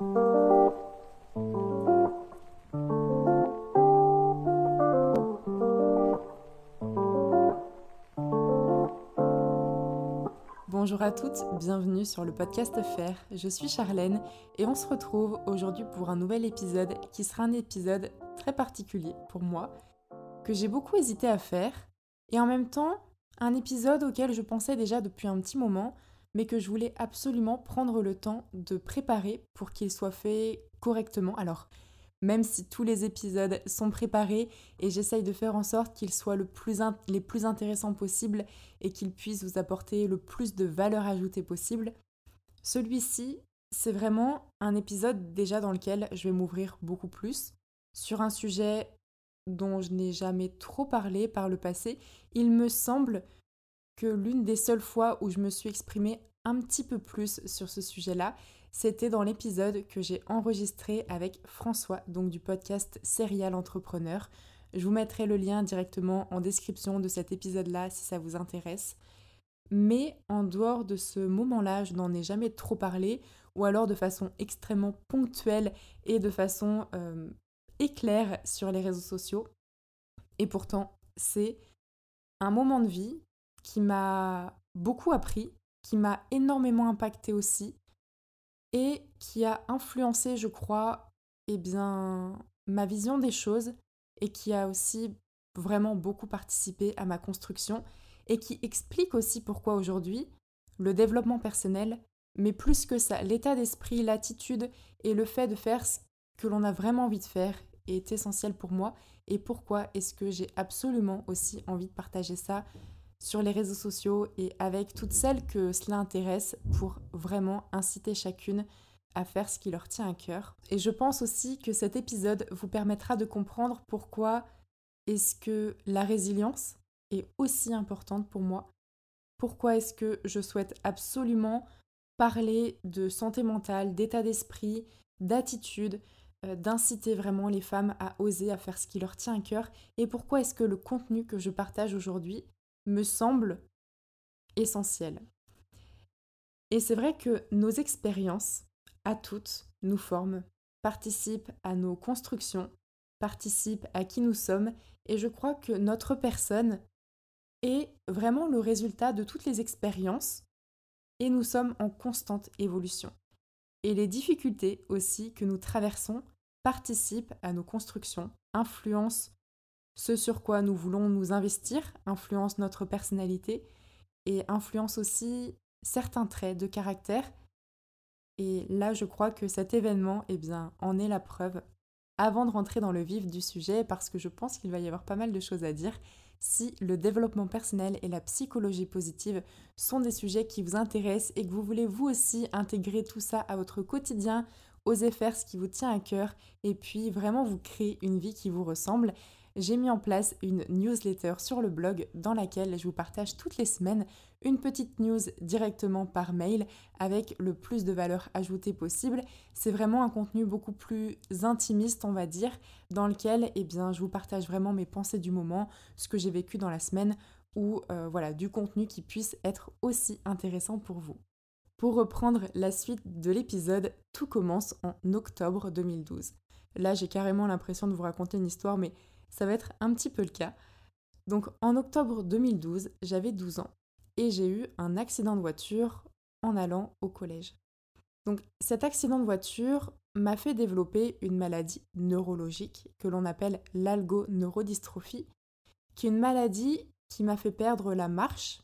Bonjour à toutes, bienvenue sur le podcast Faire. Je suis Charlène et on se retrouve aujourd'hui pour un nouvel épisode qui sera un épisode très particulier pour moi, que j'ai beaucoup hésité à faire et en même temps un épisode auquel je pensais déjà depuis un petit moment mais que je voulais absolument prendre le temps de préparer pour qu'il soit fait correctement. Alors, même si tous les épisodes sont préparés et j'essaye de faire en sorte qu'ils soient les plus intéressants possibles et qu'ils puissent vous apporter le plus de valeur ajoutée possible, celui-ci, c'est vraiment un épisode déjà dans lequel je vais m'ouvrir beaucoup plus sur un sujet dont je n'ai jamais trop parlé par le passé. Il me semble que l'une des seules fois où je me suis exprimée un petit peu plus sur ce sujet-là, c'était dans l'épisode que j'ai enregistré avec François, donc du podcast Serial Entrepreneur. Je vous mettrai le lien directement en description de cet épisode-là si ça vous intéresse. Mais en dehors de ce moment-là, je n'en ai jamais trop parlé, ou alors de façon extrêmement ponctuelle et de façon euh, éclair sur les réseaux sociaux. Et pourtant, c'est un moment de vie qui m'a beaucoup appris, qui m'a énormément impacté aussi, et qui a influencé, je crois, eh bien, ma vision des choses et qui a aussi vraiment beaucoup participé à ma construction et qui explique aussi pourquoi aujourd'hui le développement personnel, mais plus que ça, l'état d'esprit, l'attitude et le fait de faire ce que l'on a vraiment envie de faire est essentiel pour moi et pourquoi est-ce que j'ai absolument aussi envie de partager ça sur les réseaux sociaux et avec toutes celles que cela intéresse pour vraiment inciter chacune à faire ce qui leur tient à cœur. Et je pense aussi que cet épisode vous permettra de comprendre pourquoi est-ce que la résilience est aussi importante pour moi. Pourquoi est-ce que je souhaite absolument parler de santé mentale, d'état d'esprit, d'attitude, euh, d'inciter vraiment les femmes à oser, à faire ce qui leur tient à cœur, et pourquoi est-ce que le contenu que je partage aujourd'hui me semble essentiel. Et c'est vrai que nos expériences, à toutes, nous forment, participent à nos constructions, participent à qui nous sommes, et je crois que notre personne est vraiment le résultat de toutes les expériences, et nous sommes en constante évolution. Et les difficultés aussi que nous traversons participent à nos constructions, influencent ce sur quoi nous voulons nous investir influence notre personnalité et influence aussi certains traits de caractère. Et là, je crois que cet événement, eh bien, en est la preuve. Avant de rentrer dans le vif du sujet, parce que je pense qu'il va y avoir pas mal de choses à dire, si le développement personnel et la psychologie positive sont des sujets qui vous intéressent et que vous voulez vous aussi intégrer tout ça à votre quotidien, oser faire ce qui vous tient à cœur et puis vraiment vous créer une vie qui vous ressemble, j'ai mis en place une newsletter sur le blog dans laquelle je vous partage toutes les semaines une petite news directement par mail avec le plus de valeur ajoutée possible. C'est vraiment un contenu beaucoup plus intimiste, on va dire, dans lequel eh bien, je vous partage vraiment mes pensées du moment, ce que j'ai vécu dans la semaine ou euh, voilà, du contenu qui puisse être aussi intéressant pour vous. Pour reprendre la suite de l'épisode, tout commence en octobre 2012. Là, j'ai carrément l'impression de vous raconter une histoire, mais ça va être un petit peu le cas. Donc en octobre 2012, j'avais 12 ans et j'ai eu un accident de voiture en allant au collège. Donc cet accident de voiture m'a fait développer une maladie neurologique que l'on appelle l'algoneurodystrophie, qui est une maladie qui m'a fait perdre la marche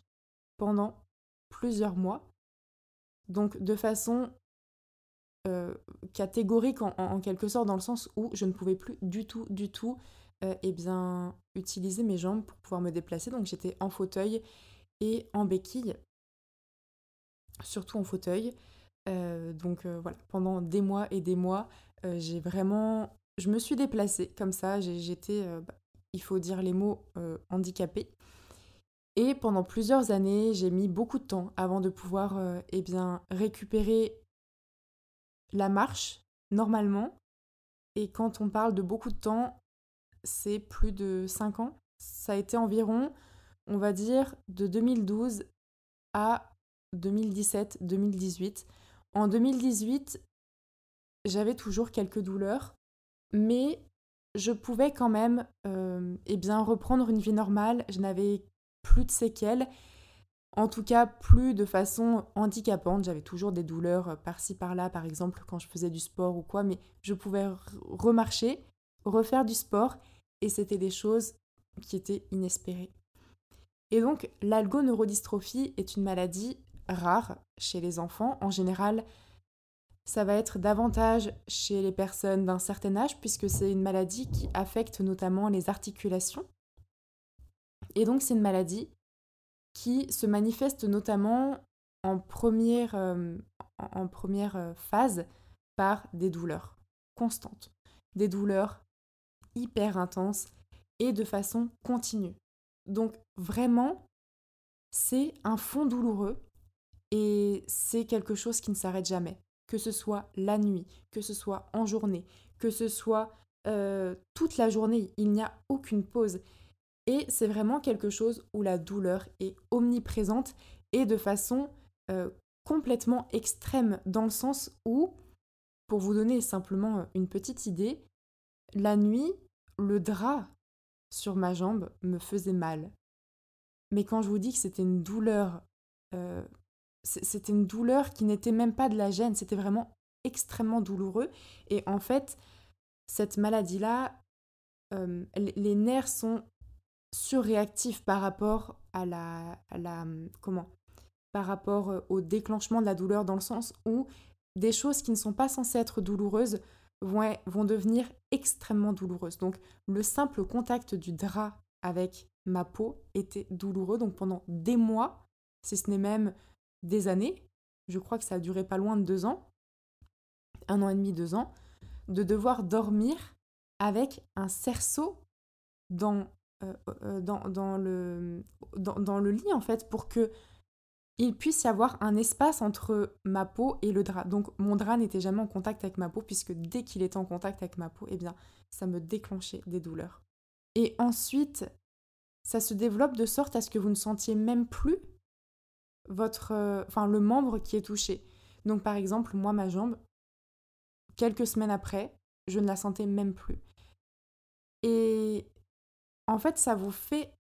pendant plusieurs mois. Donc de façon euh, catégorique en, quelque sorte, dans le sens où je ne pouvais plus du tout, du tout euh, eh bien, utiliser mes jambes pour pouvoir me déplacer. Donc j'étais en fauteuil et en béquille, surtout en fauteuil. Euh, donc euh, voilà, pendant des mois et des mois, j'ai vraiment... Je me suis déplacée comme ça, j'étais, bah, il faut dire les mots, handicapée. Et pendant plusieurs années, j'ai mis beaucoup de temps avant de pouvoir eh bien, récupérer la marche normalement. Et quand on parle de beaucoup de temps, c'est plus de 5 ans. Ça a été environ, on va dire, de 2012 à 2017-2018. En 2018, j'avais toujours quelques douleurs, mais je pouvais quand même euh, eh bien, reprendre une vie normale. Je n'avais plus de séquelles, en tout cas plus de façon handicapante. J'avais toujours des douleurs euh, par-ci par-là, par exemple quand je faisais du sport ou quoi, mais je pouvais remarcher, refaire du sport, et c'était des choses qui étaient inespérées. Et donc l'algoneurodystrophie est une maladie rare chez les enfants. En général, ça va être davantage chez les personnes d'un certain âge puisque c'est une maladie qui affecte notamment les articulations. Et donc c'est une maladie qui se manifeste notamment en première, euh, euh, phase par des douleurs constantes, des douleurs hyper intenses et de façon continue. Donc vraiment, c'est un fond douloureux et c'est quelque chose qui ne s'arrête jamais que ce soit la nuit, que ce soit en journée, que ce soit euh, toute la journée, il n'y a aucune pause. Et c'est vraiment quelque chose où la douleur est omniprésente et de façon euh, complètement extrême, dans le sens où, pour vous donner simplement une petite idée, la nuit, le drap sur ma jambe me faisait mal. Mais quand je vous dis que c'était une douleur c'était une douleur qui n'était même pas de la gêne, c'était vraiment extrêmement douloureux. Et en fait, cette maladie-là, euh, les nerfs sont surréactifs par rapport à la, la comment par rapport euh, au déclenchement de la douleur dans le sens où des choses qui ne sont pas censées être douloureuses vont, devenir extrêmement douloureuses. Donc le simple contact du drap avec ma peau était douloureux. Donc pendant des mois, si ce n'est même des années, je crois que ça a duré pas loin de deux ans, un an et demi, deux ans, de devoir dormir avec un cerceau dans, euh, euh, le lit en fait pour que il puisse y avoir un espace entre ma peau et le drap. Donc mon drap n'était jamais en contact avec ma peau puisque dès qu'il était en contact avec ma peau, eh bien ça me déclenchait des douleurs. Et ensuite, ça se développe de sorte à ce que vous ne sentiez même plus votre, euh, le membre qui est touché. Donc par exemple, moi ma jambe, quelques semaines après, je ne la sentais même plus. Et en fait, ça vous fait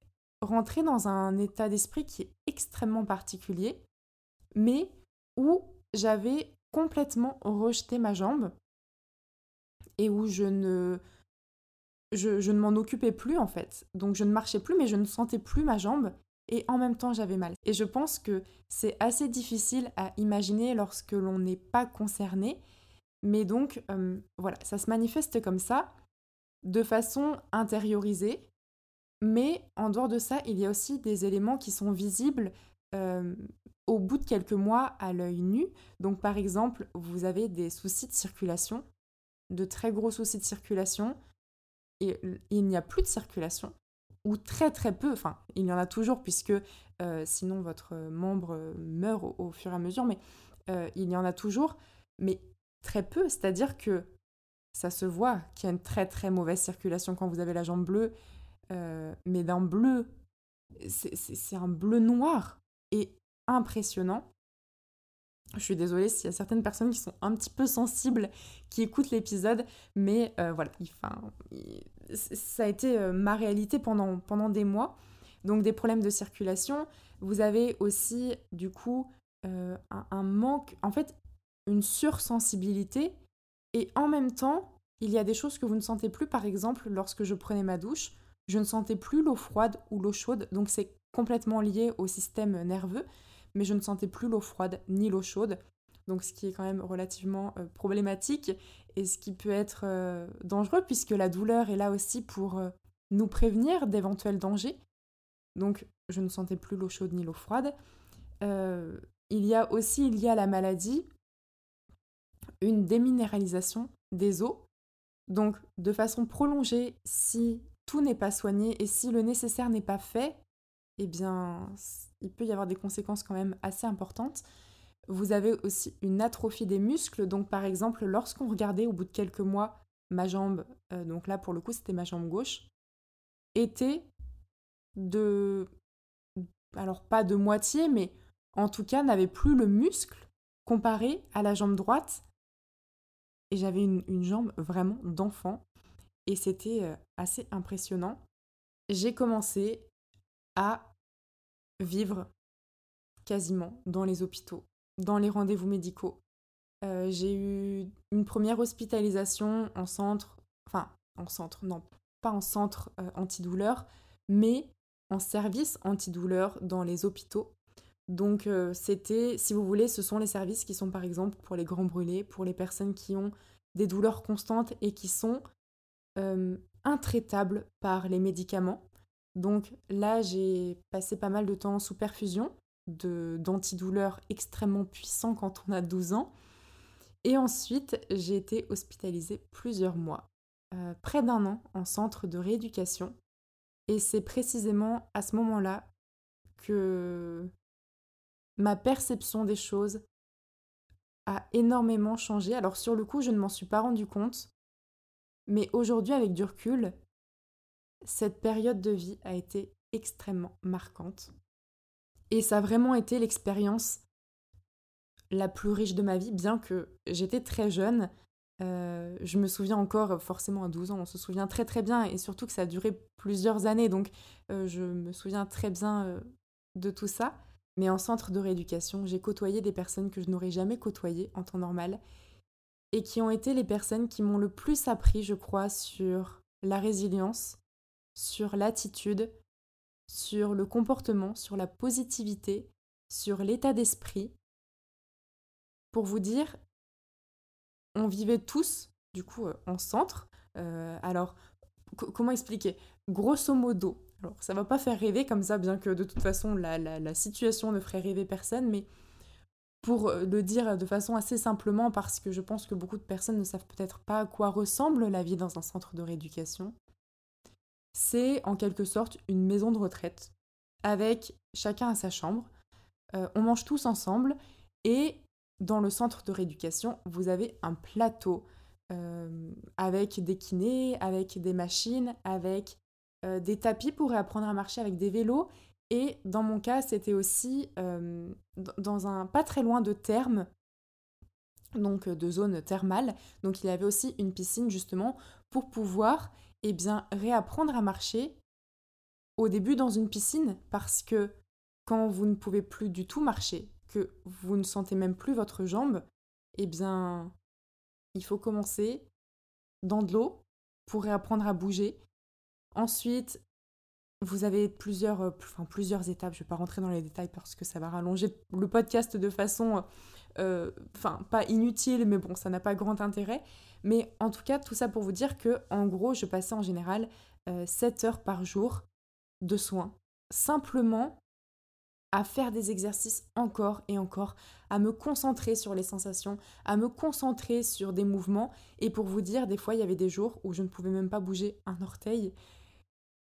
rentrer dans un état d'esprit qui est extrêmement particulier, mais où j'avais complètement rejeté ma jambe et où je ne je, ne m'en occupais plus en fait. Donc je ne marchais plus, mais je ne sentais plus ma jambe et en même temps j'avais mal. Et je pense que c'est assez difficile à imaginer lorsque l'on n'est pas concerné. Mais donc euh, voilà, ça se manifeste comme ça, de façon intériorisée. Mais en dehors de ça, il y a aussi des éléments qui sont visibles euh, au bout de quelques mois à l'œil nu. Donc par exemple, vous avez des soucis de circulation, de très gros soucis de circulation, et il n'y a plus de circulation ou très très peu, enfin il y en a toujours puisque euh, sinon votre membre meurt au, fur et à mesure, mais euh, il y en a toujours, mais très peu, c'est-à-dire que ça se voit qu'il y a une très très mauvaise circulation quand vous avez la jambe bleue, euh, mais d'un bleu, c'est un bleu noir et impressionnant. Je suis désolée s'il y a certaines personnes qui sont un petit peu sensibles, qui écoutent l'épisode, mais voilà, enfin, ça a été euh, ma réalité pendant, pendant des mois. Donc des problèmes de circulation. Vous avez aussi du coup euh, un, manque, en fait une sursensibilité. Et en même temps, il y a des choses que vous ne sentez plus. Par exemple, lorsque je prenais ma douche, je ne sentais plus l'eau froide ou l'eau chaude. Donc c'est complètement lié au système nerveux. Mais je ne sentais plus l'eau froide ni l'eau chaude. Donc ce qui est quand même relativement euh, problématique et ce qui peut être euh, dangereux puisque la douleur est là aussi pour euh, nous prévenir d'éventuels dangers. Donc je ne sentais plus l'eau chaude ni l'eau froide. Il y a aussi, il y a la maladie, une déminéralisation des os. Donc de façon prolongée, si tout n'est pas soigné et si le nécessaire n'est pas fait, eh bien il peut y avoir des conséquences quand même assez importantes. Vous avez aussi une atrophie des muscles. Donc par exemple, lorsqu'on regardait au bout de quelques mois ma jambe, euh, donc là pour le coup c'était ma jambe gauche, était de... Alors pas de moitié, mais en tout cas n'avait plus le muscle comparé à la jambe droite et j'avais une, jambe vraiment d'enfant. Et c'était euh, assez impressionnant. J'ai commencé à vivre quasiment dans les hôpitaux, dans les rendez-vous médicaux. Euh, j'ai eu une première hospitalisation en centre, enfin en centre, non, pas en centre euh, antidouleur, mais en service antidouleur dans les hôpitaux. Donc euh, c'était, si vous voulez, ce sont les services qui sont par exemple pour les grands brûlés, pour les personnes qui ont des douleurs constantes et qui sont euh, par les médicaments. Donc là, j'ai passé pas mal de temps sous perfusion d'antidouleurs extrêmement puissants quand on a 12 ans. Et ensuite, j'ai été hospitalisée plusieurs mois, euh, près d'un an, en centre de rééducation. Et c'est précisément à ce moment-là que ma perception des choses a énormément changé. Alors sur le coup, je ne m'en suis pas rendu compte, mais aujourd'hui, avec du recul, cette période de vie a été extrêmement marquante. Et ça a vraiment été l'expérience la plus riche de ma vie, bien que j'étais très jeune. Euh, je me souviens encore, forcément à 12 ans, on se souvient très très bien, et surtout que ça a duré plusieurs années, donc euh, je me souviens très bien euh, de tout ça. Mais en centre de rééducation, j'ai côtoyé des personnes que je n'aurais jamais côtoyées en temps normal et qui ont été les personnes qui m'ont le plus appris, je crois, sur la résilience, sur l'attitude, sur le comportement, sur la positivité, sur l'état d'esprit. Pour vous dire, on vivait tous, du coup, euh, en centre. Euh, alors, comment expliquer? Grosso modo, alors, ça va pas faire rêver comme ça, bien que de toute façon, la, situation ne ferait rêver personne, mais pour euh, le dire de façon assez simplement, parce que je pense que beaucoup de personnes ne savent peut-être pas à quoi ressemble la vie dans un centre de rééducation, c'est en quelque sorte une maison de retraite, avec chacun à sa chambre. Euh, on mange tous ensemble, et dans le centre de rééducation, vous avez un plateau euh, avec des kinés, avec des machines, avec des tapis pour apprendre à marcher avec des vélos. Et dans mon cas, c'était aussi euh, dans un pas très loin de terme, donc euh, de zone thermale. Donc il y avait aussi une piscine justement pour pouvoir eh bien, réapprendre à marcher au début dans une piscine parce que quand vous ne pouvez plus du tout marcher, que vous ne sentez même plus votre jambe, eh bien, il faut commencer dans de l'eau pour réapprendre à bouger. Ensuite, vous avez plusieurs, euh, plusieurs étapes. Je ne vais pas rentrer dans les détails parce que ça va rallonger le podcast de façon, euh, pas inutile, mais bon, ça n'a pas grand intérêt. Mais en tout cas, tout ça pour vous dire que, en gros, je passais en général 7 euh, heures par jour de soins. Simplement à faire des exercices encore et encore, à me concentrer sur les sensations, à me concentrer sur des mouvements. Et pour vous dire, des fois, il y avait des jours où je ne pouvais même pas bouger un orteil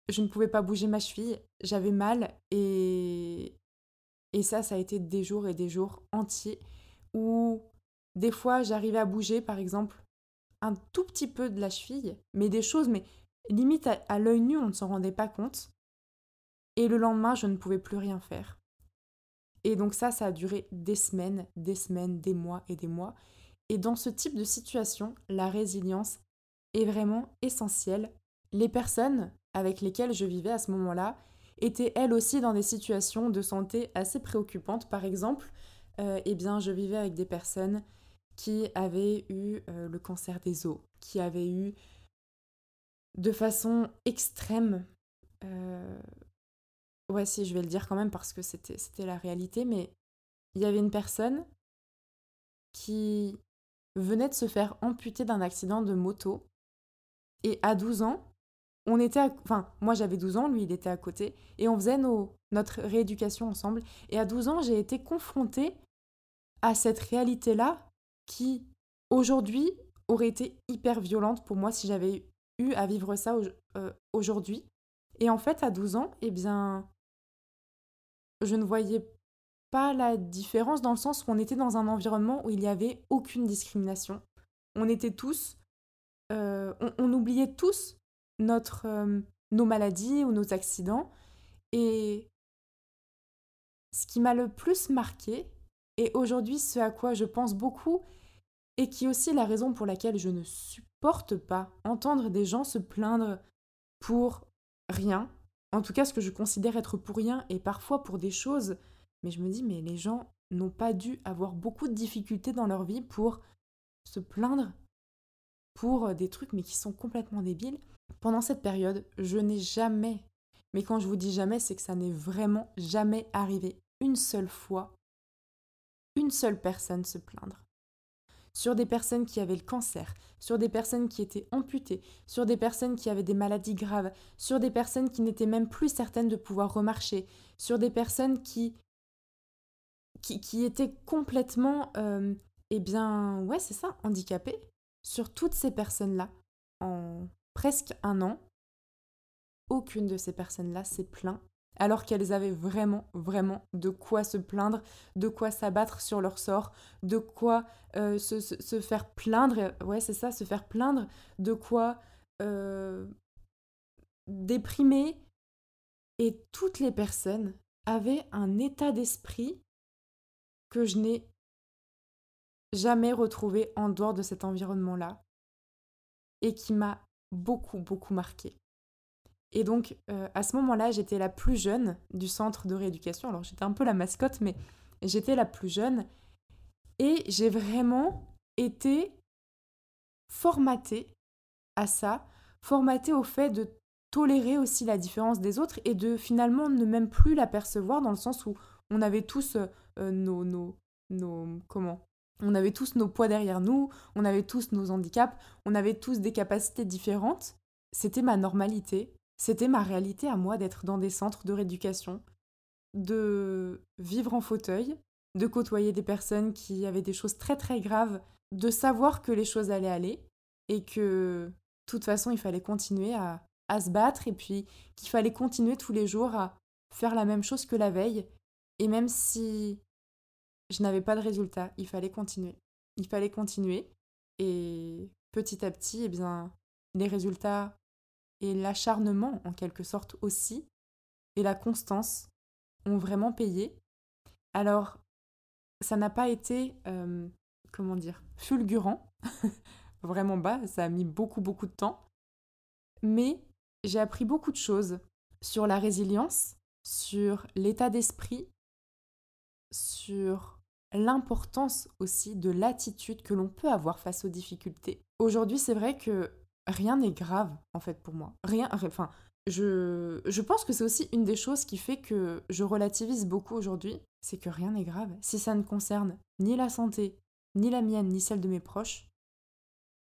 je ne pouvais pas bouger ma cheville, j'avais mal et et ça ça a été des jours et des jours entiers où des fois j'arrivais à bouger par exemple un tout petit peu de la cheville, mais des choses mais limite à, l'œil nu on ne s'en rendait pas compte et le lendemain je ne pouvais plus rien faire. Et donc ça ça a duré des semaines, des semaines, des mois et des mois et dans ce type de situation, la résilience est vraiment essentielle. Les personnes avec lesquelles je vivais à ce moment-là étaient elles aussi dans des situations de santé assez préoccupantes. Par exemple, euh, eh bien, je vivais avec des personnes qui avaient eu euh, le cancer des os, qui avaient eu de façon extrême, euh... ouais si je vais le dire quand même parce que c'était la réalité, mais il y avait une personne qui venait de se faire amputer d'un accident de moto et à 12 ans, on était, enfin, moi j'avais 12 ans, lui il était à côté, et on faisait notre rééducation ensemble. Et à 12 ans, j'ai été confrontée à cette réalité-là qui, aujourd'hui, aurait été hyper violente pour moi si j'avais eu à vivre ça euh, aujourd'hui. Et en fait, à 12 ans, eh bien, je ne voyais pas la différence dans le sens où on était dans un environnement où il n'y avait aucune discrimination. On était tous, euh, on oubliait tous notre, nos maladies ou nos accidents. Et ce qui m'a le plus marqué, et aujourd'hui ce à quoi je pense beaucoup, et qui est aussi la raison pour laquelle je ne supporte pas entendre des gens se plaindre pour rien, en tout cas ce que je considère être pour rien et parfois pour des choses, mais je me dis mais les gens n'ont pas dû avoir beaucoup de difficultés dans leur vie pour se plaindre pour des trucs mais qui sont complètement débiles. Pendant cette période, je n'ai jamais, mais quand je vous dis jamais, c'est que ça n'est vraiment jamais arrivé une seule fois, une seule personne se plaindre sur des personnes qui avaient le cancer, sur des personnes qui étaient amputées, sur des personnes qui avaient des maladies graves, sur des personnes qui n'étaient même plus certaines de pouvoir remarcher, sur des personnes qui qui, étaient complètement, euh, eh bien, ouais, c'est ça, handicapées. Sur toutes ces personnes-là, en presque un an, aucune de ces personnes-là s'est plaint alors qu'elles avaient vraiment, vraiment de quoi se plaindre, de quoi s'abattre sur leur sort, de quoi euh, se, faire plaindre, ouais c'est ça, se faire plaindre, de quoi euh, déprimer. Et toutes les personnes avaient un état d'esprit que je n'ai jamais retrouvé en dehors de cet environnement-là et qui m'a beaucoup, beaucoup marqué. Et donc, euh, à ce moment-là, j'étais la plus jeune du centre de rééducation. Alors, j'étais un peu la mascotte, mais j'étais la plus jeune. Et j'ai vraiment été formatée à ça, formatée au fait de tolérer aussi la différence des autres et de finalement ne même plus l'apercevoir dans le sens où on avait tous euh, nos, nos, nos... Comment on avait tous nos poids derrière nous, on avait tous nos handicaps, on avait tous des capacités différentes. C'était ma normalité c'était ma réalité à moi d'être dans des centres de rééducation, de vivre en fauteuil, de côtoyer des personnes qui avaient des choses très très graves, de savoir que les choses allaient aller et que de toute façon il fallait continuer à, à se battre et puis qu'il fallait continuer tous les jours à faire la même chose que la veille et même si je n'avais pas de résultat, il fallait continuer. Il fallait continuer. Et petit à petit, eh bien, les résultats et l'acharnement en quelque sorte aussi, et la constance ont vraiment payé. Alors, ça n'a pas été, euh, comment dire, fulgurant, vraiment bas, ça a mis beaucoup beaucoup de temps, mais j'ai appris beaucoup de choses sur la résilience, sur l'état d'esprit, sur l'importance aussi de l'attitude que l'on peut avoir face aux difficultés. Aujourd'hui, c'est vrai que rien n'est grave en fait pour moi. Rien, enfin, je, je pense que c'est aussi une des choses qui fait que je relativise beaucoup aujourd'hui, c'est que rien n'est grave. Si ça ne concerne ni la santé, ni la mienne, ni celle de mes proches,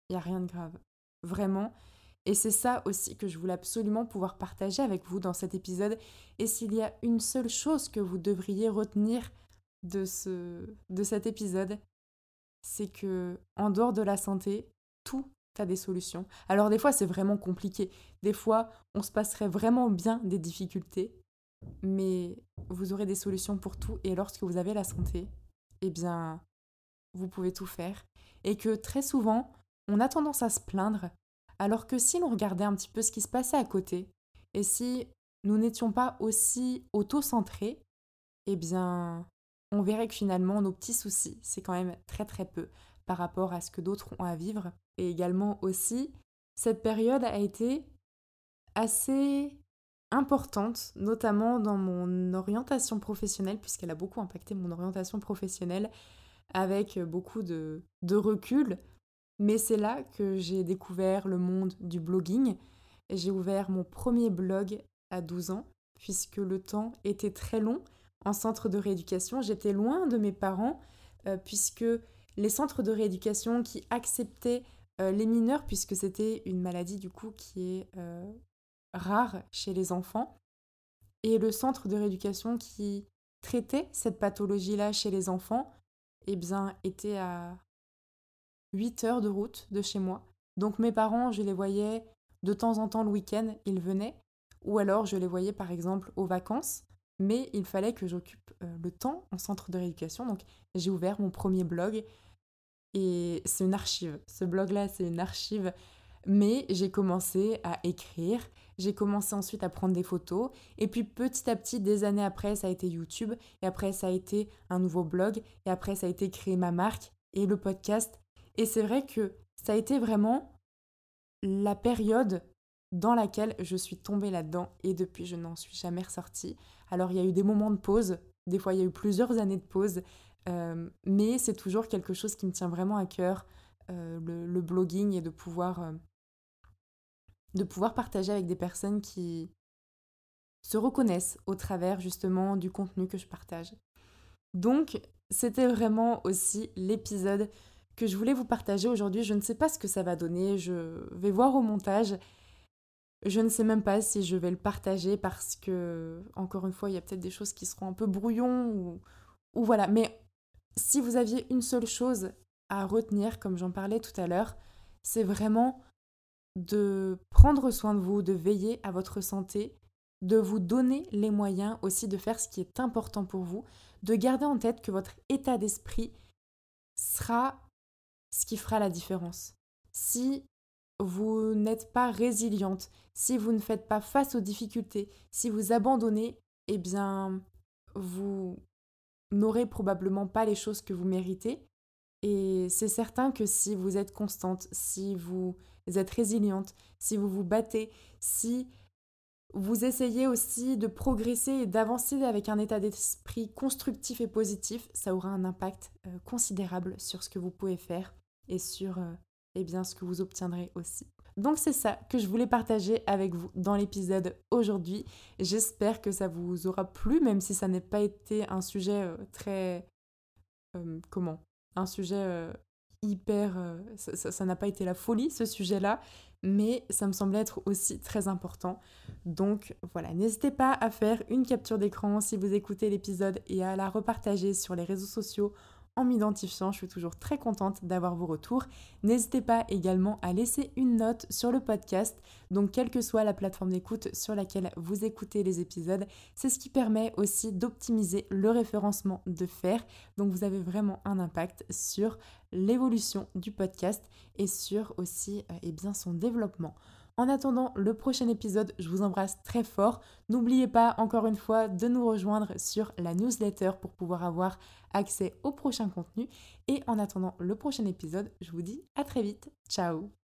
il y a rien de grave. Vraiment. Et c'est ça aussi que je voulais absolument pouvoir partager avec vous dans cet épisode. Et s'il y a une seule chose que vous devriez retenir de, ce, de cet épisode, c'est que en dehors de la santé, tout T'as des solutions. Alors des fois c'est vraiment compliqué. Des fois on se passerait vraiment bien des difficultés, mais vous aurez des solutions pour tout et lorsque vous avez la santé, eh bien vous pouvez tout faire. Et que très souvent on a tendance à se plaindre, alors que si l'on regardait un petit peu ce qui se passait à côté, et si nous n'étions pas aussi auto-centrés, eh bien on verrait que finalement nos petits soucis, c'est quand même très très peu par rapport à ce que d'autres ont à vivre. Et également aussi, cette période a été assez importante, notamment dans mon orientation professionnelle, puisqu'elle a beaucoup impacté mon orientation professionnelle avec beaucoup de, recul. Mais c'est là que j'ai découvert le monde du blogging. J'ai ouvert mon premier blog à 12 ans, puisque le temps était très long en centre de rééducation. J'étais loin de mes parents, euh, puisque les centres de rééducation qui acceptaient euh, les mineurs, puisque c'était une maladie du coup qui est euh, rare chez les enfants, et le centre de rééducation qui traitait cette pathologie-là chez les enfants, eh bien, était à 8 heures de route de chez moi. Donc mes parents, je les voyais de temps en temps le week-end, ils venaient, ou alors je les voyais par exemple aux vacances, mais il fallait que j'occupe euh, le temps en centre de rééducation. Donc j'ai ouvert mon premier blog et c'est une archive. Ce blog-là, c'est une archive. Mais j'ai commencé à écrire, j'ai commencé ensuite à prendre des photos, et puis petit à petit, des années après, ça a été YouTube, et après, ça a été un nouveau blog, et après, ça a été créer ma marque et le podcast. Et c'est vrai que ça a été vraiment la période dans laquelle je suis tombée là-dedans et depuis je n'en suis jamais ressortie. Alors il y a eu des moments de pause, des fois il y a eu plusieurs années de pause, euh, mais c'est toujours quelque chose qui me tient vraiment à cœur, euh, le, blogging et de pouvoir, euh, de pouvoir partager avec des personnes qui se reconnaissent au travers justement du contenu que je partage. Donc c'était vraiment aussi l'épisode que je voulais vous partager aujourd'hui. Je ne sais pas ce que ça va donner, je vais voir au montage. Je ne sais même pas si je vais le partager parce que, encore une fois, il y a peut-être des choses qui seront un peu brouillons ou, ou voilà. Mais si vous aviez une seule chose à retenir, comme j'en parlais tout à l'heure, c'est vraiment de prendre soin de vous, de veiller à votre santé, de vous donner les moyens aussi de faire ce qui est important pour vous, de garder en tête que votre état d'esprit sera ce qui fera la différence. Si vous n'êtes pas résiliente, si vous ne faites pas face aux difficultés, si vous abandonnez, eh bien, vous n'aurez probablement pas les choses que vous méritez. Et c'est certain que si vous êtes constante, si vous êtes résiliente, si vous vous battez, si vous essayez aussi de progresser et d'avancer avec un état d'esprit constructif et positif, ça aura un impact euh, considérable sur ce que vous pouvez faire et sur euh, eh bien, ce que vous obtiendrez aussi. Donc c'est ça que je voulais partager avec vous dans l'épisode aujourd'hui. J'espère que ça vous aura plu, même si ça n'a pas été un sujet euh, très... Euh, comment Un sujet hyper... ça n'a pas été la folie, ce sujet-là, mais ça me semblait être aussi très important. Donc voilà, n'hésitez pas à faire une capture d'écran si vous écoutez l'épisode et à la repartager sur les réseaux sociaux en m'identifiant. Je suis toujours très contente d'avoir vos retours. N'hésitez pas également à laisser une note sur le podcast. Donc, quelle que soit la plateforme d'écoute sur laquelle vous écoutez les épisodes, c'est ce qui permet aussi d'optimiser le référencement de faire. Donc, vous avez vraiment un impact sur l'évolution du podcast et sur aussi euh, eh bien, son développement. En attendant le prochain épisode, je vous embrasse très fort. N'oubliez pas encore une fois de nous rejoindre sur la newsletter pour pouvoir avoir accès au prochain contenu. Et en attendant le prochain épisode, je vous dis à très vite. Ciao